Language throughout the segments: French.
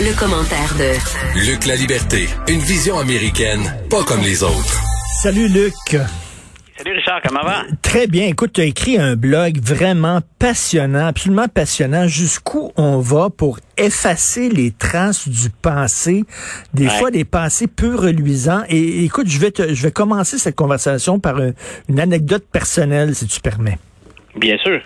Le commentaire de Luc La Liberté, une vision américaine, pas comme les autres. Salut Luc. Salut Richard, comment va? Très bien. Écoute, tu as écrit un blog vraiment passionnant, absolument passionnant. Jusqu'où on va pour effacer les traces du passé, des Ouais. fois des passés peu reluisants. Et écoute, je vais, te, je vais commencer cette conversation par un- une anecdote personnelle, si tu permets. Bien sûr.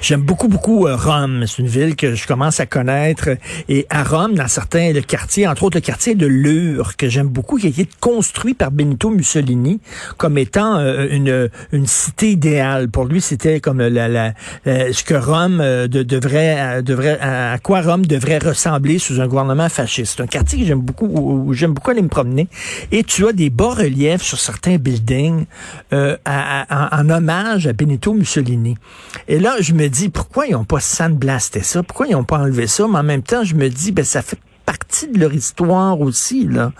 J'aime beaucoup, beaucoup euh, Rome. C'est une ville que je commence à connaître. Et à Rome, dans certains le quartier, entre autres le quartier de Lure, que j'aime beaucoup, qui a été construit par Benito Mussolini comme étant euh, une, une cité idéale. Pour lui, c'était comme la, la, ce que Rome euh, de- devrait, euh, devrait, à quoi Rome devrait ressembler sous un gouvernement fasciste. C'est un quartier que j'aime beaucoup, où j'aime beaucoup aller me promener. Et tu as des bas-reliefs sur certains buildings à- à- en hommage à Benito Mussolini. Et là, je me dis, pourquoi ils n'ont pas sandblasté ça? Pourquoi ils n'ont pas enlevé ça? Mais en même temps, je me dis, ben, ça fait partie de leur histoire aussi. Là.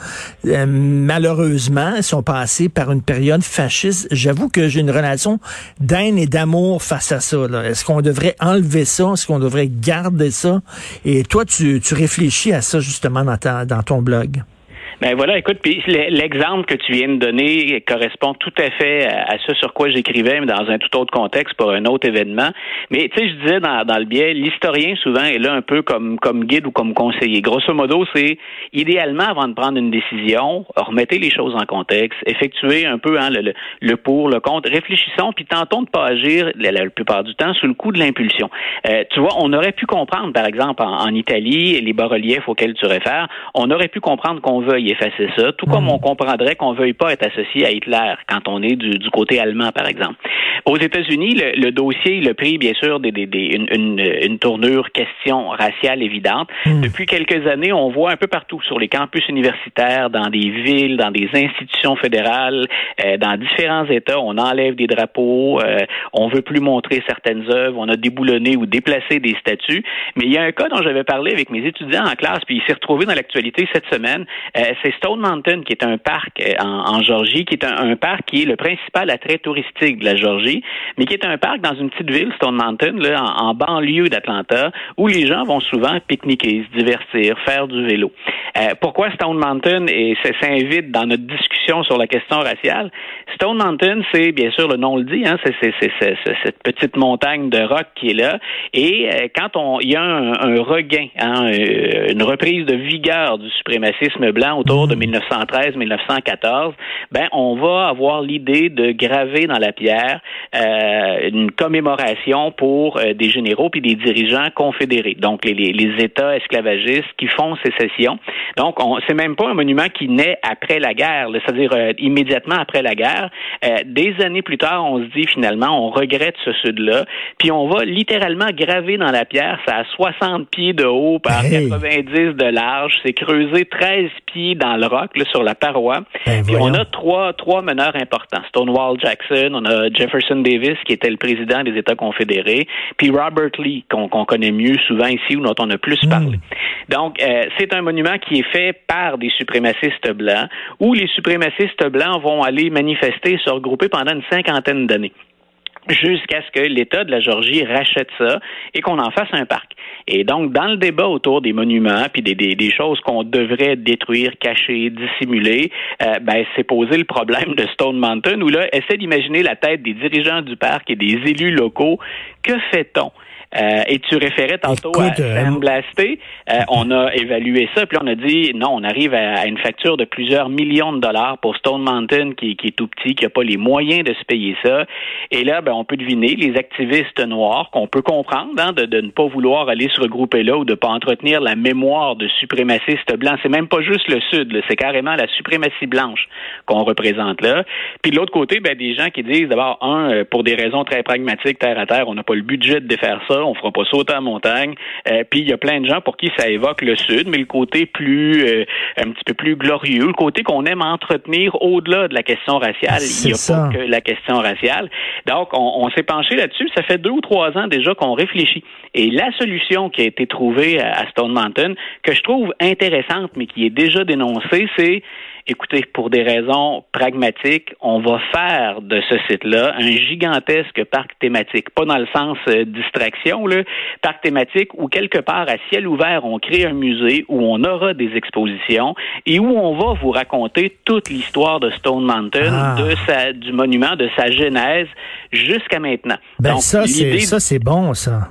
Euh, malheureusement, ils sont passés par une période fasciste. J'avoue que j'ai une relation d'haine et d'amour face à ça. Est-ce qu'on devrait enlever ça? Est-ce qu'on devrait garder ça? Et toi, tu, tu réfléchis à ça justement dans, dans ton blog. Ben voilà, écoute, puis l'exemple que tu viens de donner correspond tout à fait à, ce sur quoi j'écrivais, mais dans un tout autre contexte pour un autre événement. Mais tu sais, je disais dans, le biais, l'historien souvent est là un peu comme guide ou comme conseiller. Grosso modo, c'est idéalement avant de prendre une décision, remettez les choses en contexte, effectuez un peu hein, le, pour, le contre, réfléchissons, puis tentons de pas agir la, plupart du temps sous le coup de l'impulsion. Euh, tu vois, on aurait pu comprendre, par exemple, en Italie, les bas-reliefs auxquels tu réfères, on aurait pu comprendre qu'on veuille effacer ça, tout comme on comprendrait qu'on veuille pas être associé à Hitler quand on est du, du côté allemand, par exemple. Aux États-Unis, le, le dossier, le prix, bien sûr, des, des, des, une, une, une tournure question raciale évidente. Depuis quelques années, on voit un peu partout sur les campus universitaires, dans des villes, dans des institutions fédérales, euh, dans différents États, on enlève des drapeaux, euh, on veut plus montrer certaines œuvres, on a déboulonné ou déplacé des statues. Mais il y a un cas dont j'avais parlé avec mes étudiants en classe, puis il s'est retrouvé dans l'actualité cette semaine. Euh, c'est Stone Mountain, qui est un parc euh, en, en Georgie, qui est un, un parc qui est le principal attrait touristique de la Georgie, mais qui est un parc dans une petite ville, Stone Mountain, là, en, banlieue d'Atlanta, où les gens vont souvent pique-niquer, se divertir, faire du vélo. Euh, pourquoi Stone Mountain et s'invite dans notre discussion sur la question raciale? Stone Mountain, c'est bien sûr le nom le dit, hein, c'est, cette petite montagne de roc qui est là. Et euh, quand il y a un, un regain, hein, euh, une reprise de vigueur du suprémacisme blanc autour de 1913-1914, ben on va avoir l'idée de graver dans la pierre euh, une commémoration pour euh, des généraux puis des dirigeants confédérés, donc les, les, les États esclavagistes qui font sécession. Donc, on, c'est même pas un monument qui naît après la guerre, c'est-à-dire euh, immédiatement après la guerre. Euh, des années plus tard, on se dit finalement, on regrette ce sud-là, puis on va littéralement graver dans la pierre, ça a 60 pieds de haut par Hey. 90 de large, c'est creusé 13 pieds dans le roc, là, sur la paroi. Ben, puis on a trois, trois meneurs importants. Stonewall Jackson, on a Jefferson Davis, qui était le président des États confédérés, puis Robert Lee, qu'on connaît mieux souvent ici, ou dont on a plus parlé. Donc, euh, c'est un monument qui est fait par des suprémacistes blancs, où les suprémacistes blancs vont aller manifester, se regrouper pendant une cinquantaine d'années jusqu'à ce que l'État de la Georgie rachète ça et qu'on en fasse un parc. Et donc, dans le débat autour des monuments puis des, des, des choses qu'on devrait détruire, cacher, dissimuler, euh, ben, c'est posé le problème de Stone Mountain où là, essaie d'imaginer la tête des dirigeants du parc et des élus locaux. Que fait-on? Euh, et tu référais tantôt Écoute, à euh, sandblaster. Euh, on a évalué ça, puis on a dit non, on arrive à, à une facture de plusieurs millions de dollars pour Stone Mountain qui, qui est tout petit, qui n'a pas les moyens de se payer ça. Et là, ben, on peut deviner les activistes noirs qu'on peut comprendre hein, de, de ne pas vouloir aller se regrouper là ou de pas entretenir la mémoire de suprémacistes blancs. C'est même pas juste le Sud, c'est carrément la suprématie blanche qu'on représente là. Puis de l'autre côté, ben, des gens qui disent d'abord, un, euh, pour des raisons très pragmatiques, terre à terre, on n'a pas le budget de défaire ça, on fera pas sauter en montagne. Euh, puis il y a plein de gens pour qui ça évoque le Sud, mais le côté plus, euh, un petit peu plus glorieux, le côté qu'on aime entretenir au-delà de la question raciale. Il n'y a ça. pas que la question raciale. Donc, on, on s'est penché là-dessus. Ça fait deux ou trois ans déjà qu'on réfléchit. Et la solution qui a été trouvée à à Stone Mountain, que je trouve intéressante, mais qui est déjà dénoncée, c'est écoutez, pour des raisons pragmatiques, on va faire de ce site-là un gigantesque parc thématique. Pas dans le sens euh, distraction, là, parc thématique où quelque part à ciel ouvert, on crée un musée où on aura des expositions et où on va vous raconter toute l'histoire de Stone Mountain, Ah. de sa, du monument, de sa genèse jusqu'à maintenant. Ben Donc, ça, c'est ça, c'est bon, ça.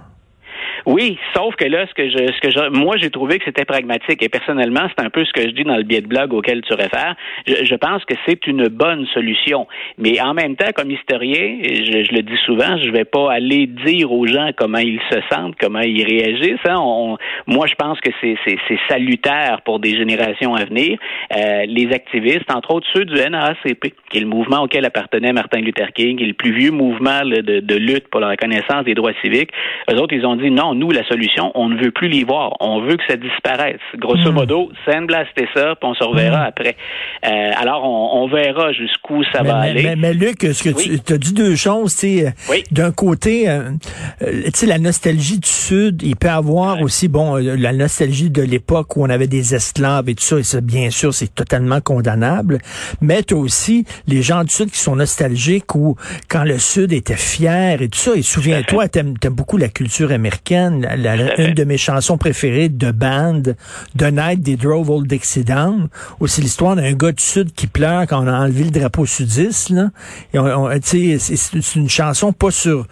Oui, sauf que là, ce que je, ce que je, moi, j'ai trouvé que c'était pragmatique et personnellement, c'est un peu ce que je dis dans le billet de blog auquel tu réfères. Je, je pense que c'est une bonne solution, mais en même temps, comme historien, je, je le dis souvent, je vais pas aller dire aux gens comment ils se sentent, comment ils réagissent. hein. On- moi, je pense que c'est, c'est, salutaire pour des générations à venir. Euh, les activistes, entre autres ceux du NAACP, qui est le mouvement auquel appartenait Martin Luther King, qui est le plus vieux mouvement de, de lutte pour la reconnaissance des droits civiques, eux autres, ils ont dit non, nous, la solution, on ne veut plus les voir. On veut que ça disparaisse. Grosso modo, sandblaster ça, puis on se reverra après. Euh, alors, on, on verra jusqu'où ça mais, va mais- aller. mais- mais Luc, ce que Oui. tu as dit deux choses, tu Oui. d'un côté, euh, euh, tu sais, la nostalgie du Sud, il peut avoir Ouais. aussi, bon, la nostalgie de l'époque où on avait des esclaves et tout ça, et ça, bien sûr, c'est totalement condamnable, mais tu as aussi les gens du Sud qui sont nostalgiques où, quand le Sud était fier et tout ça, et souviens-toi, t'aimes aimes beaucoup la culture américaine, la- la- une de mes chansons préférées de band, The Night They Drove Old Dixie Down, où c'est l'histoire d'un gars du Sud qui pleure quand on a enlevé le drapeau sudiste, là. Et on, on- tu sais, c'est- c'est c'est une chanson pas sur,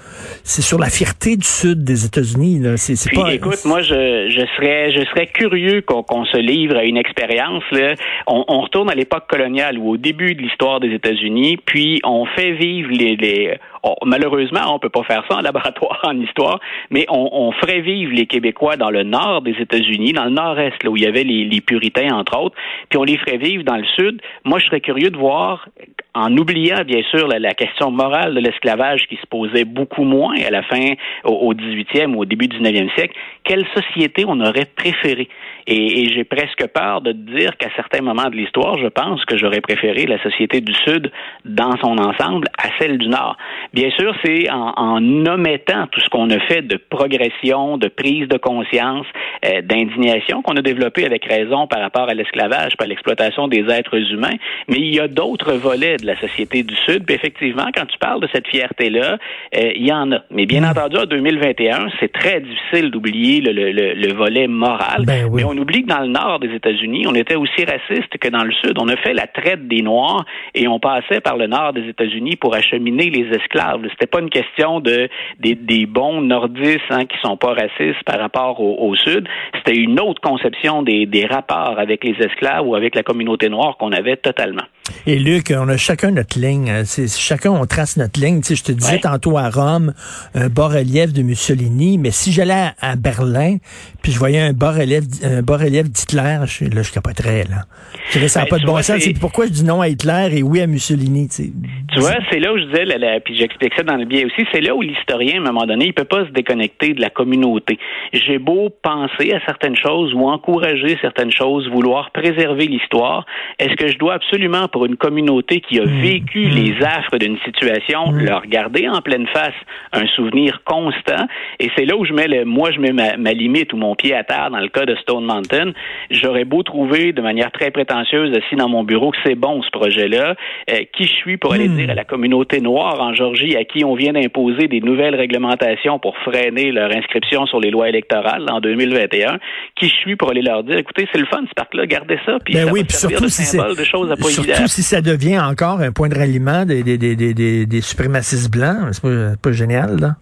c'est sur la fierté du Sud des États-Unis, là. C'est c'est Puis, pas. écoute, moi, je, je serais, je serais curieux qu'on qu'on se livre à une expérience. Là. On, on retourne à l'époque coloniale ou au début de l'histoire des États-Unis, puis on fait vivre les. les malheureusement, on peut pas faire ça en laboratoire en histoire, mais on, on ferait vivre les Québécois dans le nord des États-Unis, dans le nord-est, là où il y avait les, les puritains entre autres, puis on les ferait vivre dans le sud. Moi, je serais curieux de voir en oubliant bien sûr la, question morale de l'esclavage qui se posait beaucoup moins à la fin au, 18e ou au début du 19e siècle, quelle société on aurait préféré. Et, j'ai presque peur de dire qu'à certains moments de l'histoire, je pense que j'aurais préféré la société du Sud dans son ensemble à celle du Nord. Bien sûr, c'est en, en omettant tout ce qu'on a fait de progression, de prise de conscience, euh, d'indignation qu'on a développé avec raison par rapport à l'esclavage, par l'exploitation des êtres humains. Mais il y a d'autres volets de la société du Sud. Puis effectivement, quand tu parles de cette fierté-là, euh, il y en a. Mais bien entendu, en 2021, c'est très difficile d'oublier le, le- le- le volet moral. Ben oui. Mais on oublie que dans le nord des États-Unis, on était aussi raciste que dans le sud. On a fait la traite des Noirs et on passait par le nord des États-Unis pour acheminer les esclaves. C'était pas une question de des, des bons nordistes hein, qui sont pas racistes par rapport au, au sud. C'était une autre conception des, des rapports avec les esclaves ou avec la communauté noire qu'on avait totalement. Et Luc, on a chacun notre ligne. C'est chacun on trace notre ligne. Tu sais, je te disais Ouais. tantôt à Rome un bas-relief de Mussolini, mais si j'allais à, à Berlin, puis je voyais un bas-relief, un bas-relief d'Hitler, je, là je capoterais là. Je dirais, ça n'a Ben, pas de bon vois, sens. c'est- pourquoi je dis non à Hitler et oui à Mussolini. Tu sais. Tu vois, c'est là où je disais, puis j'explique ça dans le biais aussi, c'est là où l'historien, à un moment donné, il peut pas se déconnecter de la communauté. J'ai beau penser à certaines choses ou encourager certaines choses, vouloir préserver l'histoire, est-ce que je dois absolument, pour une communauté qui a vécu les affres d'une situation, leur garder en pleine face un souvenir constant? Et c'est là où je mets le, moi, je mets ma, ma limite ou mon pied à terre dans le cas de Stone Mountain. J'aurais beau trouver de manière très prétentieuse assis dans mon bureau que c'est bon ce projet-là, euh, qui je suis pour aller dire à la communauté noire en Georgie à qui on vient d'imposer des nouvelles réglementations pour freiner leur inscription sur les lois électorales en 2021, qui je suis pour aller leur dire, écoutez, c'est le fun ce parc-là, gardez ça, puis Ben ça oui, va servir surtout de si symbole de choses à pas surtout si ça devient encore un point de ralliement des, des, des, des, des, suprémacistes blancs, c'est pas, pas génial là.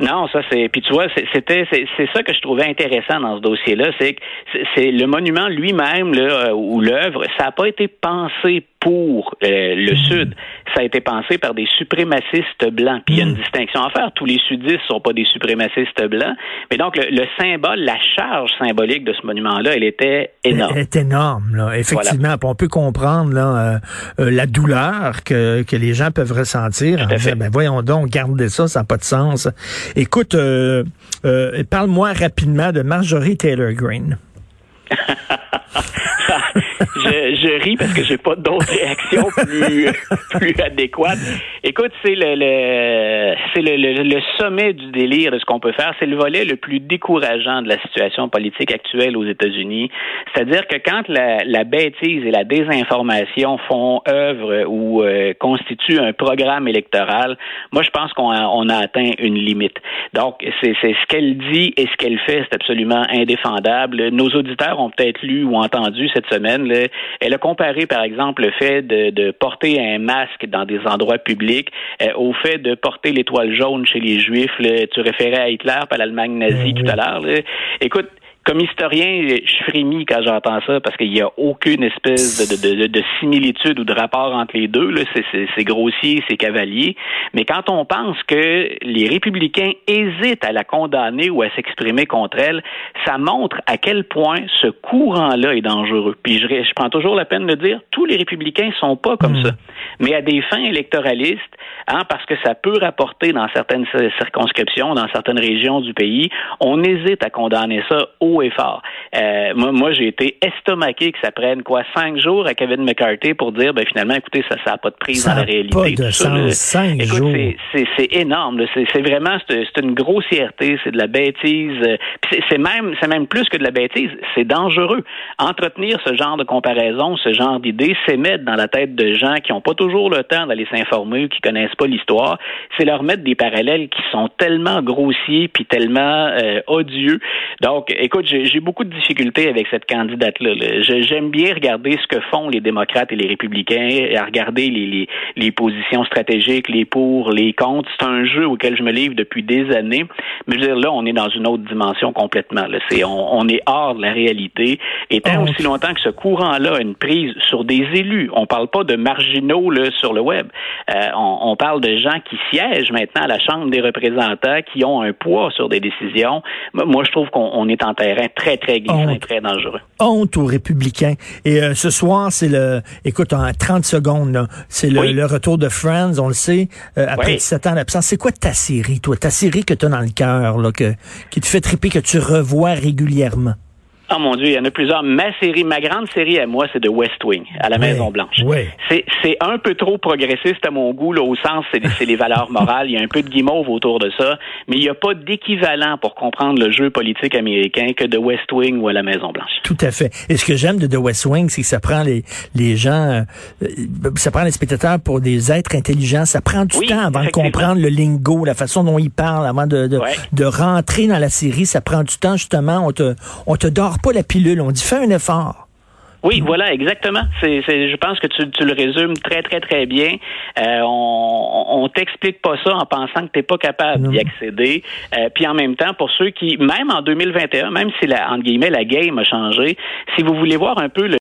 Non, ça c'est. Puis tu vois, c'était c'est ça que je trouvais intéressant dans ce dossier-là, c'est que c'est le monument lui-même là euh, ou l'œuvre, ça n'a pas été pensé pour euh, le Sud, ça a été pensé par des suprémacistes blancs. Puis il y a une distinction à faire. Tous les sudistes sont pas des suprémacistes blancs, mais donc le, le symbole, la charge symbolique de ce monument-là, elle était énorme. Elle est énorme, là. Effectivement. On peut comprendre là, euh, euh, la douleur que, que les gens peuvent ressentir. en fait. ben voyons donc, gardez ça, ça n'a pas de sens. Écoute, parle-moi rapidement de Marjorie Taylor Greene. je, je ris parce que j'ai pas d'autres réactions plus, plus adéquates. Écoute, c'est le, le c'est le, le, le, sommet du délire de ce qu'on peut faire. C'est le volet le plus décourageant de la situation politique actuelle aux États-Unis. C'est-à-dire que quand la, la, bêtise et la désinformation font œuvre ou euh, constituent un programme électoral, moi je pense qu'on a, on a atteint une limite. Donc c'est ce qu'elle dit et ce qu'elle fait, c'est absolument indéfendable. Nos auditeurs ont peut-être lu ou entendu cette semaine. Là, elle a comparé par exemple le fait de, de porter un masque dans des endroits publics euh, au fait de porter l'étoile jaune chez les Juifs. Là. Tu référais à Hitler, pas l'Allemagne nazie tout à l'heure. Écoute, comme historien, je frémis quand j'entends ça parce qu'il n'y a aucune espèce de, de, de, similitude ou de rapport entre les deux. C'est grossier, c'est cavalier. Mais quand on pense que les républicains hésitent à la condamner ou à s'exprimer contre elle, ça montre à quel point ce courant-là est dangereux. Puis je, je, prends toujours la peine de dire, tous les républicains sont pas comme mmh. ça. Mais à des fins électoralistes, hein, parce que ça peut rapporter dans certaines circonscriptions, dans certaines régions du pays, on hésite à condamner ça haut et fort. Euh, moi, moi j'ai été estomaqué que ça prenne quoi cinq jours à Kevin McCarthy pour dire, ben finalement, écoutez, ça, ça n'a pas de prise ça dans la réalité. Pas de sens, cinq Écoute, jours. C'est énorme. C'est vraiment, c'est une grossièreté, c'est de la bêtise. C'est même, c'est même plus que de la bêtise. C'est dangereux. Entretenir ce genre de comparaison, ce genre d'idées, c'est mettre dans la tête de gens qui n'ont pas toujours le temps d'aller s'informer, qui connaissent pas l'histoire, c'est leur mettre des parallèles qui sont tellement grossiers puis tellement euh, odieux. Donc, écoute, j'ai beaucoup de difficultés avec cette candidate-là. J'aime bien regarder ce que font les démocrates et les républicains, à regarder les, les, les positions stratégiques, les pour, les contre. C'est un jeu auquel je me livre depuis des années. Mais je veux dire, là, on est dans une autre dimension complètement. Là. On, on, est hors de la réalité. Et tant aussi longtemps que ce courant-là a une prise sur des élus, on parle pas de marginaux là, sur le web. Euh, on, on, parle de gens qui siègent maintenant à la Chambre des représentants, qui ont un poids sur des décisions. Moi, je trouve qu'on est en terrain très, très glissant et très dangereux. Honte aux républicains. Et euh, ce soir, c'est le, écoute, en 30 secondes, c'est le, Oui. le, retour de Friends, on le sait, euh, après Oui. 17 ans d'absence. C'est quoi ta série, toi? Ta série que tu as dans le cœur, là, que, qui te fait triper, que tu revois régulièrement? Oh mon Dieu, il y en a plusieurs. Ma série, ma grande série à moi, c'est de West Wing, à la Oui, Maison Blanche. oui. C'est, c'est un peu trop progressiste à mon goût, là, au sens, c'est, c'est les valeurs morales. Il y a un peu de guimauve autour de ça, mais il n'y a pas d'équivalent pour comprendre le jeu politique américain que de West Wing ou à la Maison Blanche. Tout à fait. Et ce que j'aime de The West Wing, c'est que ça prend les, les gens, euh, ça prend les spectateurs pour des êtres intelligents. Ça prend du Oui, temps avant de comprendre le lingo, la façon dont ils parlent, avant de, de, Ouais. de rentrer dans la série. Ça prend du temps, justement. On te, on te dort pas la pilule. On dit, fais un effort. Oui, voilà, exactement. C'est, je pense que tu, tu le résumes très, très, très bien. Euh, on on t'explique pas ça en pensant que tu n'es pas capable d'y accéder. Euh, puis en même temps, pour ceux qui, même en 2021, même si la, entre guillemets, la game a changé, si vous voulez voir un peu le